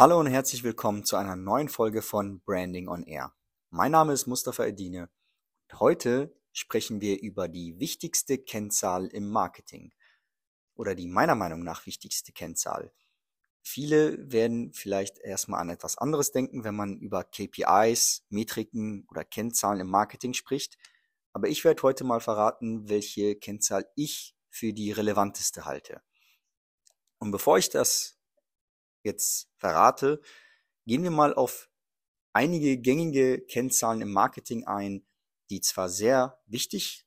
Hallo und herzlich willkommen zu einer neuen Folge von Branding on Air. Mein Name ist Mustafa Edine und heute sprechen wir über die wichtigste Kennzahl im Marketing oder die meiner Meinung nach wichtigste Kennzahl. Viele werden vielleicht erstmal an etwas anderes denken, wenn man über KPIs, Metriken oder Kennzahlen im Marketing spricht. Aber ich werde heute mal verraten, welche Kennzahl ich für die relevanteste halte. Und bevor ich das jetzt verrate, gehen wir mal auf einige gängige Kennzahlen im Marketing ein, die zwar sehr wichtig